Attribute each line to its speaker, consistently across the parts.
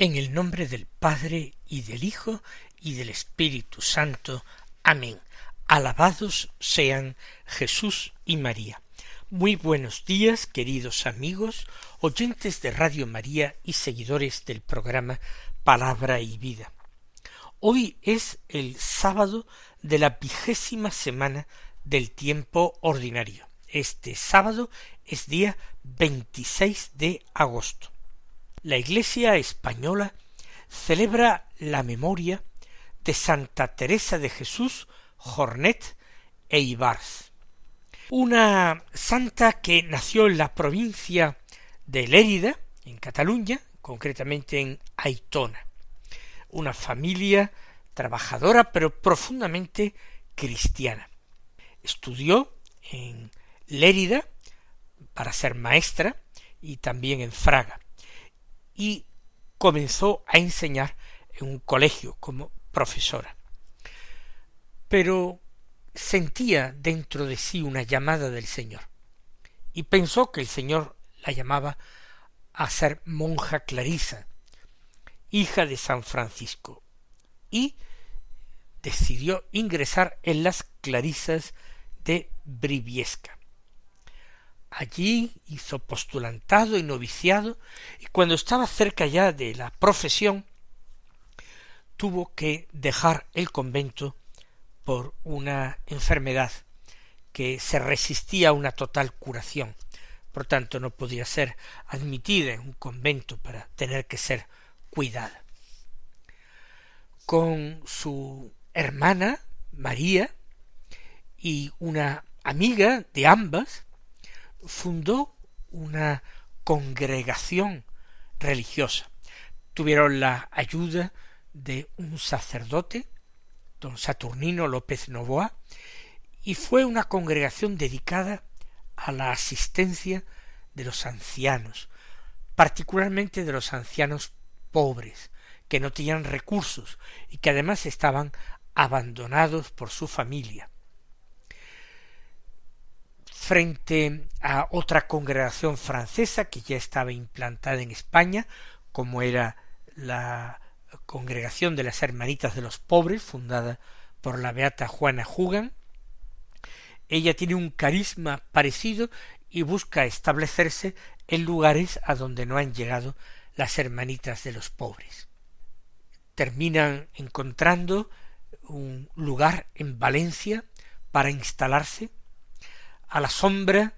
Speaker 1: En el nombre del Padre y del Hijo y del Espíritu Santo. Amén. Alabados sean Jesús y María. Muy buenos días, queridos amigos, oyentes de Radio María y seguidores del programa Palabra y Vida. Hoy es el sábado de la vigésima semana del tiempo ordinario. Este sábado es día 26 de agosto la Iglesia española celebra la memoria de Santa Teresa de Jesús Jornet e Ibars, una santa que nació en la provincia de Lérida, en Cataluña, concretamente en Aitona, una familia trabajadora pero profundamente cristiana. Estudió en Lérida para ser maestra y también en Fraga y comenzó a enseñar en un colegio como profesora. Pero sentía dentro de sí una llamada del Señor y pensó que el Señor la llamaba a ser monja clarisa, hija de San Francisco, y decidió ingresar en las clarisas de Briviesca. Allí hizo postulantado y noviciado, y cuando estaba cerca ya de la profesión, tuvo que dejar el convento por una enfermedad que se resistía a una total curación. Por tanto, no podía ser admitida en un convento para tener que ser cuidada. Con su hermana, María, y una amiga de ambas, fundó una congregación religiosa. Tuvieron la ayuda de un sacerdote, don Saturnino López Novoa, y fue una congregación dedicada a la asistencia de los ancianos, particularmente de los ancianos pobres, que no tenían recursos y que además estaban abandonados por su familia frente a otra congregación francesa que ya estaba implantada en España, como era la congregación de las Hermanitas de los Pobres, fundada por la beata Juana Jugan. Ella tiene un carisma parecido y busca establecerse en lugares a donde no han llegado las Hermanitas de los Pobres. Terminan encontrando un lugar en Valencia para instalarse a la sombra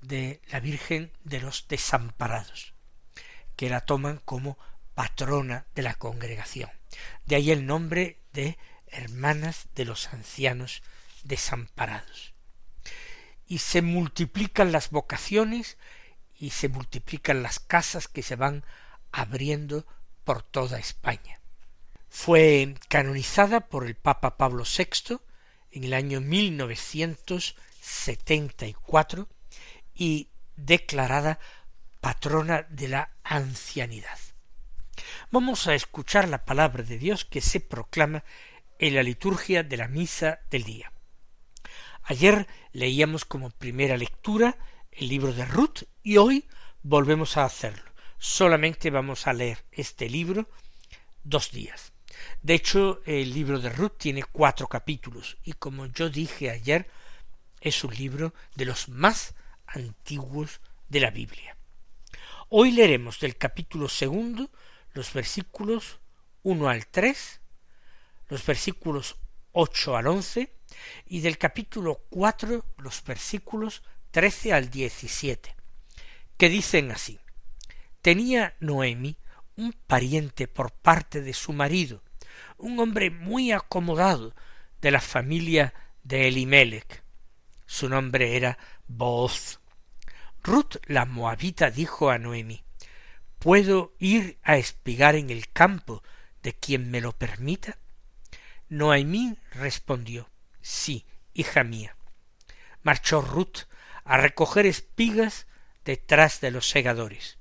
Speaker 1: de la Virgen de los Desamparados, que la toman como patrona de la congregación. De ahí el nombre de Hermanas de los Ancianos Desamparados. Y se multiplican las vocaciones y se multiplican las casas que se van abriendo por toda España. Fue canonizada por el Papa Pablo VI en el año 1900 setenta y cuatro y declarada patrona de la ancianidad. Vamos a escuchar la palabra de Dios que se proclama en la liturgia de la misa del día. Ayer leíamos como primera lectura el libro de Ruth y hoy volvemos a hacerlo. Solamente vamos a leer este libro dos días. De hecho, el libro de Ruth tiene cuatro capítulos y como yo dije ayer, es un libro de los más antiguos de la Biblia. Hoy leeremos del capítulo segundo los versículos uno al tres, los versículos ocho al once y del capítulo cuatro los versículos trece al diecisiete, que dicen así tenía Noemi un pariente por parte de su marido, un hombre muy acomodado de la familia de Elimelech. Su nombre era Booz. Ruth la moabita dijo a Noemi ¿Puedo ir a espigar en el campo de quien me lo permita? Noemí respondió Sí, hija mía. Marchó Ruth a recoger espigas detrás de los segadores.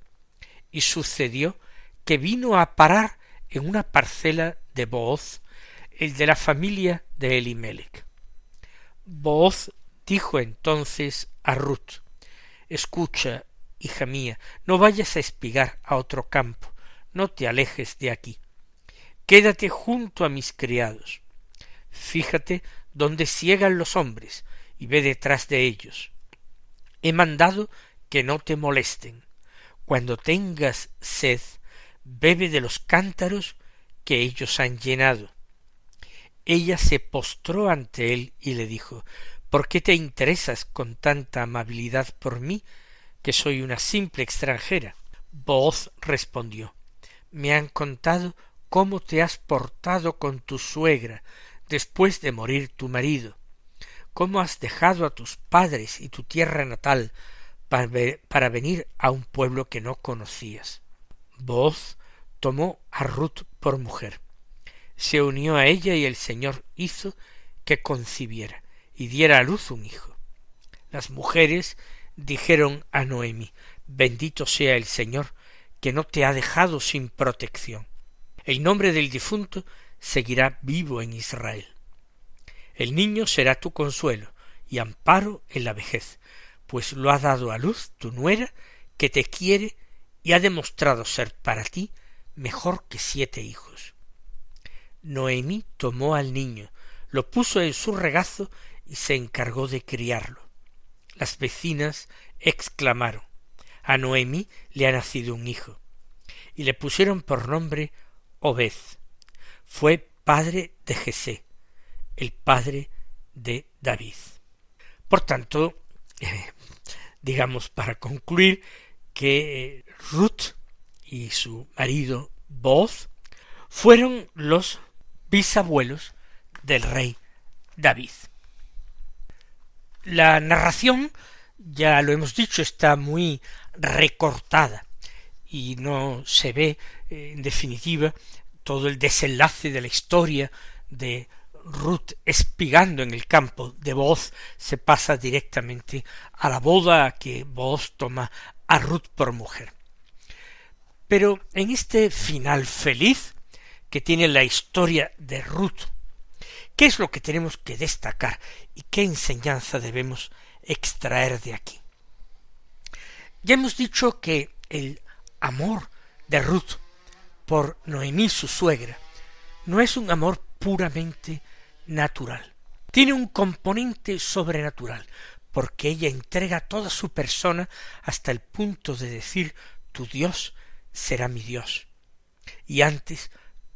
Speaker 1: Y sucedió que vino a parar en una parcela de Booz, el de la familia de Elimelech. Booz dijo entonces a Ruth Escucha, hija mía, no vayas a espigar a otro campo, no te alejes de aquí. Quédate junto a mis criados. Fíjate donde ciegan los hombres y ve detrás de ellos. He mandado que no te molesten. Cuando tengas sed, bebe de los cántaros que ellos han llenado. Ella se postró ante él y le dijo ¿Por qué te interesas con tanta amabilidad por mí, que soy una simple extranjera? Voz respondió Me han contado cómo te has portado con tu suegra después de morir tu marido, cómo has dejado a tus padres y tu tierra natal para, venir a un pueblo que no conocías. Voz tomó a Ruth por mujer, se unió a ella y el Señor hizo que concibiera y diera a luz un hijo. Las mujeres dijeron a Noemi Bendito sea el Señor, que no te ha dejado sin protección. El nombre del difunto seguirá vivo en Israel. El niño será tu consuelo y amparo en la vejez, pues lo ha dado a luz tu nuera, que te quiere y ha demostrado ser para ti mejor que siete hijos. Noemí tomó al niño, lo puso en su regazo y se encargó de criarlo. Las vecinas exclamaron a Noemí le ha nacido un hijo, y le pusieron por nombre Obed, fue padre de Jesé, el padre de David. Por tanto, eh, digamos para concluir que Ruth y su marido Boz fueron los bisabuelos del rey David. La narración, ya lo hemos dicho, está muy recortada y no se ve, eh, en definitiva, todo el desenlace de la historia de Ruth espigando en el campo de voz se pasa directamente a la boda que voz toma a Ruth por mujer. Pero en este final feliz que tiene la historia de Ruth, ¿qué es lo que tenemos que destacar y qué enseñanza debemos extraer de aquí? Ya hemos dicho que el amor de Ruth por Noemí su suegra, no es un amor puramente natural. Tiene un componente sobrenatural, porque ella entrega toda su persona hasta el punto de decir tu Dios será mi Dios, y antes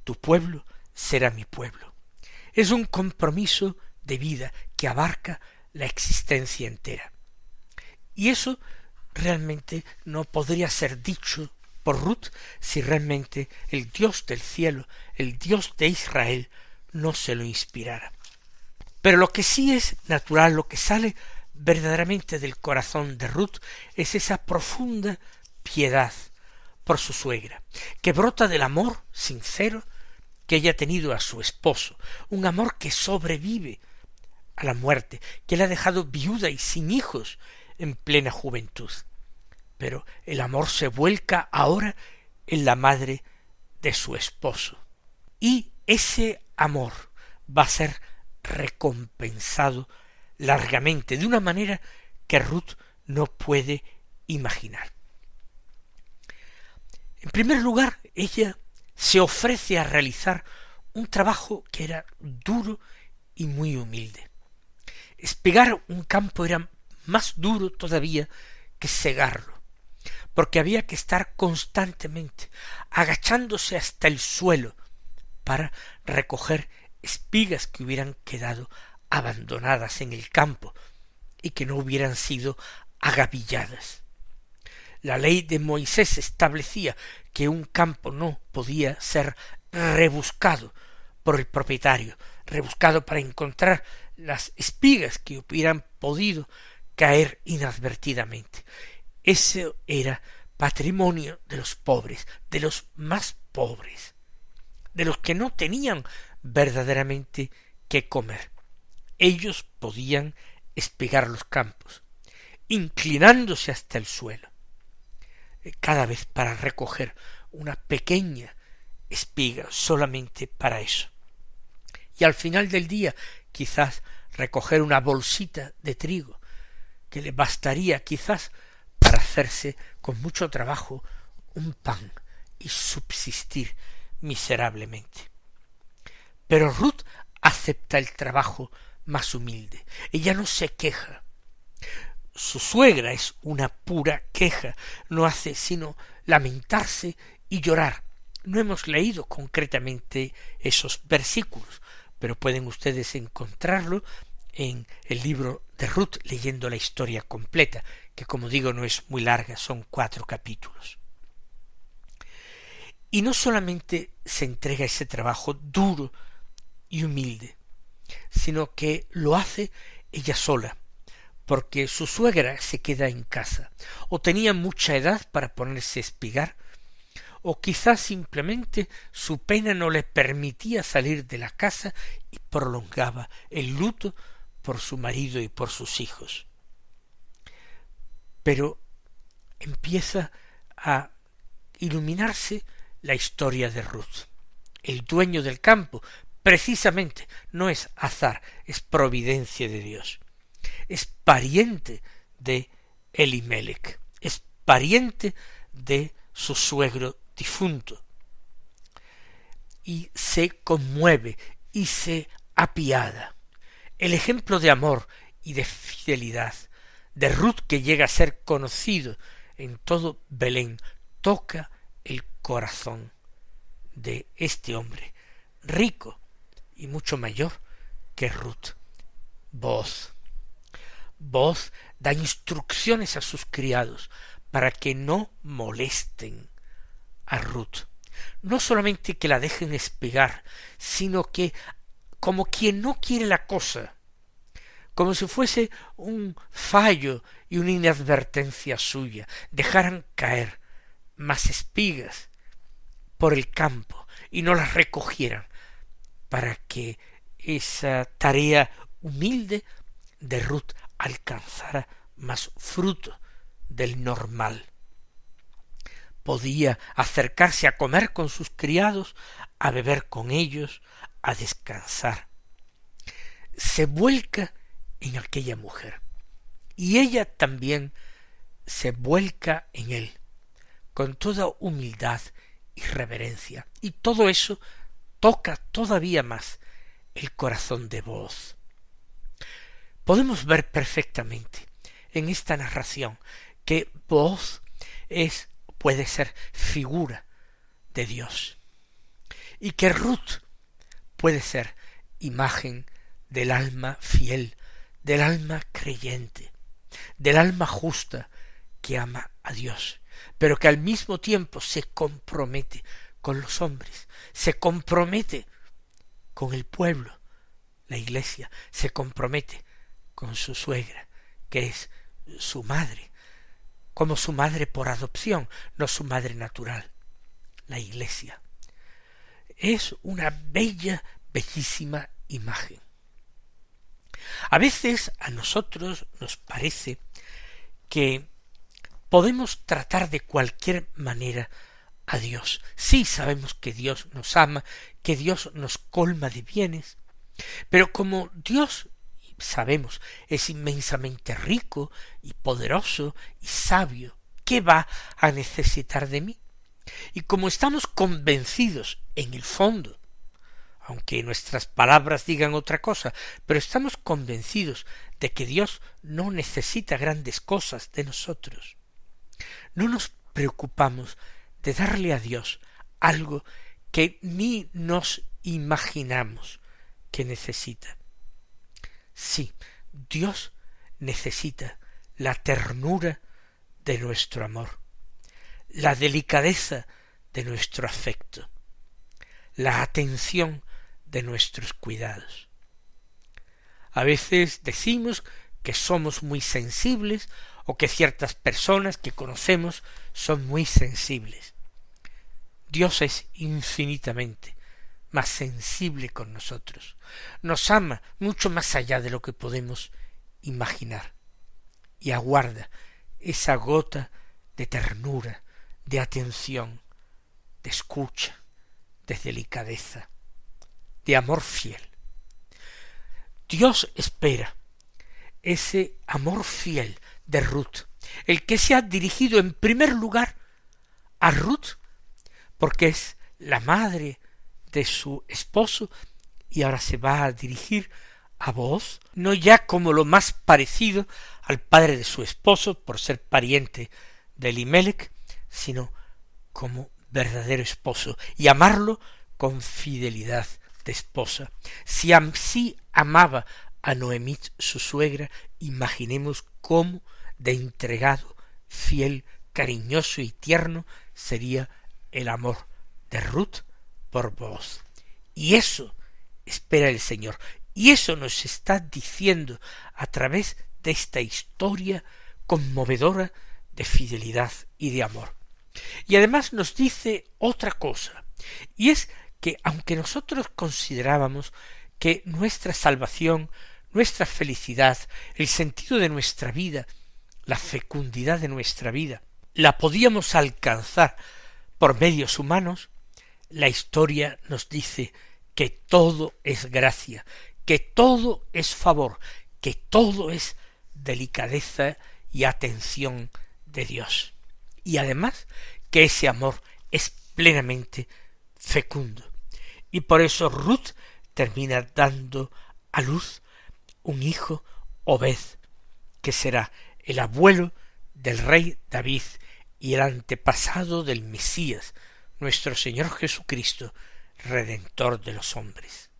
Speaker 1: tu pueblo será mi pueblo. Es un compromiso de vida que abarca la existencia entera. Y eso realmente no podría ser dicho por Ruth si realmente el Dios del cielo, el Dios de Israel, no se lo inspirara. Pero lo que sí es natural, lo que sale verdaderamente del corazón de Ruth es esa profunda piedad por su suegra, que brota del amor sincero que ella ha tenido a su esposo, un amor que sobrevive a la muerte, que le ha dejado viuda y sin hijos en plena juventud pero el amor se vuelca ahora en la madre de su esposo. Y ese amor va a ser recompensado largamente, de una manera que Ruth no puede imaginar. En primer lugar, ella se ofrece a realizar un trabajo que era duro y muy humilde. Espegar un campo era más duro todavía que segarlo porque había que estar constantemente agachándose hasta el suelo para recoger espigas que hubieran quedado abandonadas en el campo y que no hubieran sido agavilladas. La ley de Moisés establecía que un campo no podía ser rebuscado por el propietario, rebuscado para encontrar las espigas que hubieran podido caer inadvertidamente. Ese era patrimonio de los pobres, de los más pobres, de los que no tenían verdaderamente que comer. Ellos podían espigar los campos, inclinándose hasta el suelo, cada vez para recoger una pequeña espiga solamente para eso. Y al final del día quizás recoger una bolsita de trigo que le bastaría quizás para hacerse con mucho trabajo un pan y subsistir miserablemente. Pero Ruth acepta el trabajo más humilde. Ella no se queja. Su suegra es una pura queja, no hace sino lamentarse y llorar. No hemos leído concretamente esos versículos, pero pueden ustedes encontrarlo en el libro de Ruth leyendo la historia completa, que como digo no es muy larga, son cuatro capítulos. Y no solamente se entrega ese trabajo duro y humilde, sino que lo hace ella sola, porque su suegra se queda en casa, o tenía mucha edad para ponerse a espigar, o quizás simplemente su pena no le permitía salir de la casa y prolongaba el luto por su marido y por sus hijos. Pero empieza a iluminarse la historia de Ruth. El dueño del campo, precisamente, no es azar, es providencia de Dios. Es pariente de Elimelech, es pariente de su suegro difunto. Y se conmueve y se apiada. El ejemplo de amor y de fidelidad de Ruth que llega a ser conocido en todo Belén toca el corazón de este hombre rico y mucho mayor que Ruth. Voz. Voz da instrucciones a sus criados para que no molesten a Ruth. No solamente que la dejen espigar, sino que como quien no quiere la cosa, como si fuese un fallo y una inadvertencia suya, dejaran caer más espigas por el campo y no las recogieran para que esa tarea humilde de Ruth alcanzara más fruto del normal podía acercarse a comer con sus criados, a beber con ellos, a descansar. Se vuelca en aquella mujer y ella también se vuelca en él con toda humildad y reverencia y todo eso toca todavía más el corazón de voz. Podemos ver perfectamente en esta narración que voz es puede ser figura de Dios. Y que Ruth puede ser imagen del alma fiel, del alma creyente, del alma justa que ama a Dios, pero que al mismo tiempo se compromete con los hombres, se compromete con el pueblo, la iglesia, se compromete con su suegra, que es su madre, como su madre por adopción, no su madre natural, la Iglesia. Es una bella, bellísima imagen. A veces a nosotros nos parece que podemos tratar de cualquier manera a Dios. Sí sabemos que Dios nos ama, que Dios nos colma de bienes, pero como Dios sabemos, es inmensamente rico y poderoso y sabio. ¿Qué va a necesitar de mí? Y como estamos convencidos en el fondo, aunque nuestras palabras digan otra cosa, pero estamos convencidos de que Dios no necesita grandes cosas de nosotros, no nos preocupamos de darle a Dios algo que ni nos imaginamos que necesita. Sí, Dios necesita la ternura de nuestro amor, la delicadeza de nuestro afecto, la atención de nuestros cuidados. A veces decimos que somos muy sensibles o que ciertas personas que conocemos son muy sensibles. Dios es infinitamente más sensible con nosotros. Nos ama mucho más allá de lo que podemos imaginar. Y aguarda esa gota de ternura, de atención, de escucha, de delicadeza, de amor fiel. Dios espera ese amor fiel de Ruth, el que se ha dirigido en primer lugar a Ruth, porque es la madre de su esposo, y ahora se va a dirigir a vos, no ya como lo más parecido al padre de su esposo, por ser pariente de Elimelech, sino como verdadero esposo, y amarlo con fidelidad de esposa. Si así amaba a Noemí su suegra, imaginemos cómo de entregado, fiel, cariñoso y tierno sería el amor de Ruth por vos. Y eso espera el Señor. Y eso nos está diciendo a través de esta historia conmovedora de fidelidad y de amor. Y además nos dice otra cosa, y es que aunque nosotros considerábamos que nuestra salvación, nuestra felicidad, el sentido de nuestra vida, la fecundidad de nuestra vida, la podíamos alcanzar por medios humanos, la historia nos dice que todo es gracia, que todo es favor, que todo es delicadeza y atención de Dios. Y además que ese amor es plenamente fecundo. Y por eso Ruth termina dando a luz un hijo Obed, que será el abuelo del rey David y el antepasado del Mesías, nuestro Señor Jesucristo, Redentor de los hombres.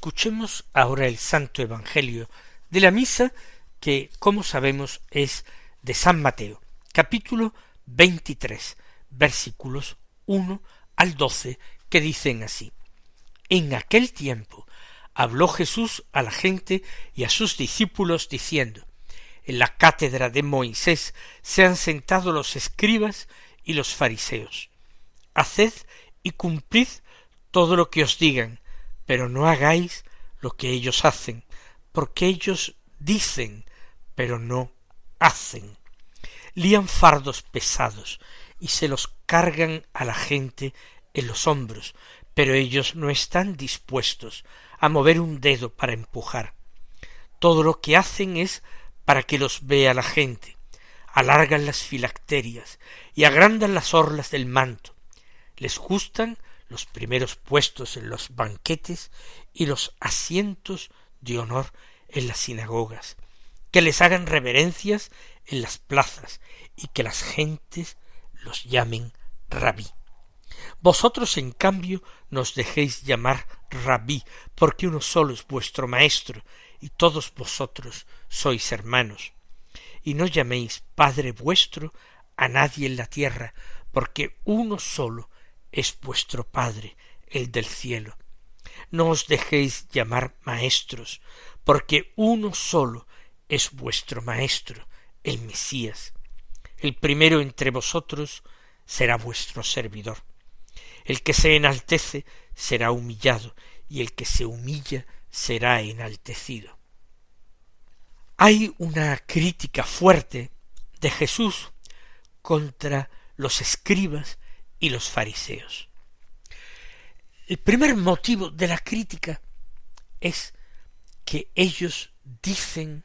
Speaker 1: Escuchemos ahora el Santo Evangelio de la misa que, como sabemos, es de San Mateo, capítulo 23, versículos 1 al 12, que dicen así. En aquel tiempo habló Jesús a la gente y a sus discípulos diciendo, En la cátedra de Moisés se han sentado los escribas y los fariseos. Haced y cumplid todo lo que os digan, pero no hagáis lo que ellos hacen, porque ellos dicen, pero no hacen. Lían fardos pesados y se los cargan a la gente en los hombros, pero ellos no están dispuestos a mover un dedo para empujar. Todo lo que hacen es para que los vea la gente. Alargan las filacterias y agrandan las orlas del manto. Les gustan los primeros puestos en los banquetes y los asientos de honor en las sinagogas, que les hagan reverencias en las plazas y que las gentes los llamen rabí. Vosotros, en cambio, nos dejéis llamar rabí, porque uno solo es vuestro maestro, y todos vosotros sois hermanos. Y no llaméis Padre vuestro a nadie en la tierra, porque uno solo es vuestro Padre, el del cielo. No os dejéis llamar maestros, porque uno solo es vuestro Maestro, el Mesías. El primero entre vosotros será vuestro servidor. El que se enaltece será humillado, y el que se humilla será enaltecido. Hay una crítica fuerte de Jesús contra los escribas y los fariseos. El primer motivo de la crítica es que ellos dicen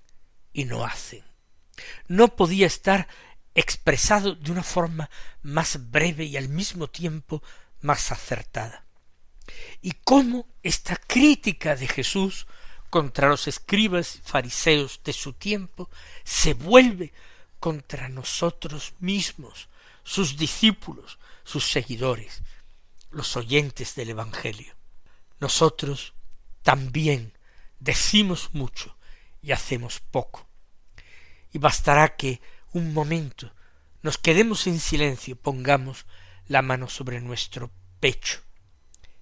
Speaker 1: y no hacen. No podía estar expresado de una forma más breve y al mismo tiempo más acertada. Y cómo esta crítica de Jesús contra los escribas fariseos de su tiempo se vuelve contra nosotros mismos, sus discípulos, sus seguidores, los oyentes del Evangelio. Nosotros también decimos mucho y hacemos poco. Y bastará que un momento nos quedemos en silencio, pongamos la mano sobre nuestro pecho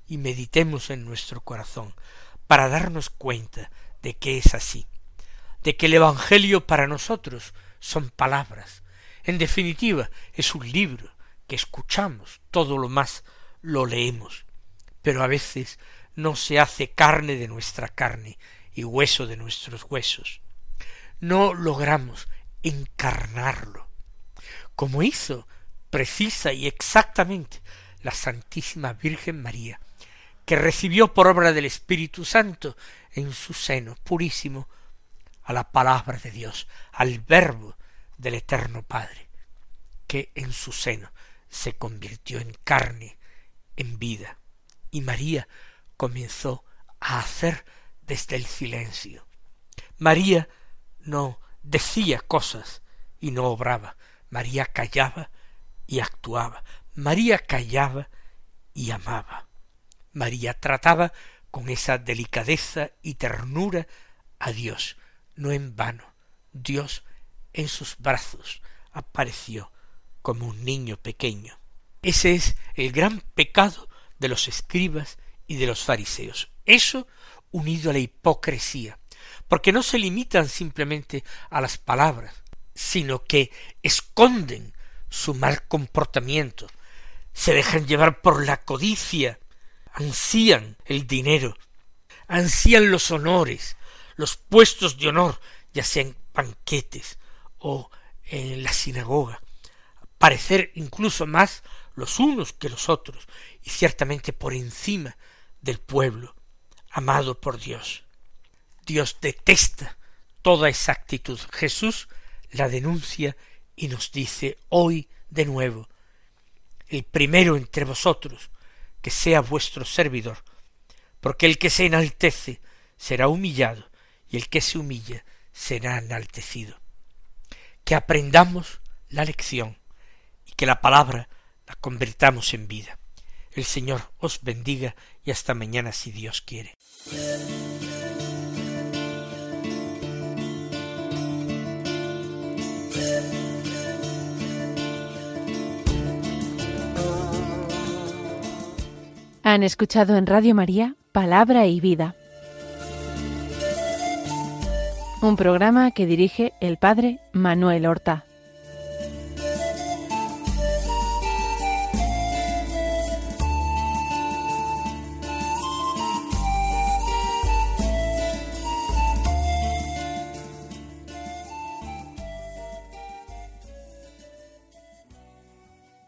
Speaker 1: y meditemos en nuestro corazón para darnos cuenta de que es así, de que el Evangelio para nosotros son palabras, en definitiva es un libro que escuchamos, todo lo más lo leemos, pero a veces no se hace carne de nuestra carne y hueso de nuestros huesos. No logramos encarnarlo, como hizo precisa y exactamente la Santísima Virgen María, que recibió por obra del Espíritu Santo en su seno purísimo a la palabra de Dios, al verbo del Eterno Padre, que en su seno se convirtió en carne en vida, y María comenzó a hacer desde el silencio. María no decía cosas y no obraba. María callaba y actuaba. María callaba y amaba. María trataba con esa delicadeza y ternura a Dios. No en vano, Dios en sus brazos apareció como un niño pequeño. Ese es el gran pecado de los escribas y de los fariseos. Eso unido a la hipocresía, porque no se limitan simplemente a las palabras, sino que esconden su mal comportamiento, se dejan llevar por la codicia, ansían el dinero, ansían los honores, los puestos de honor, ya sean banquetes o en la sinagoga, parecer incluso más los unos que los otros, y ciertamente por encima del pueblo, amado por Dios. Dios detesta toda esa actitud. Jesús la denuncia y nos dice hoy de nuevo, el primero entre vosotros, que sea vuestro servidor, porque el que se enaltece será humillado, y el que se humilla será enaltecido. Que aprendamos la lección que la palabra la convertamos en vida. El Señor os bendiga y hasta mañana si Dios quiere.
Speaker 2: Han escuchado en Radio María Palabra y Vida, un programa que dirige el Padre Manuel Horta.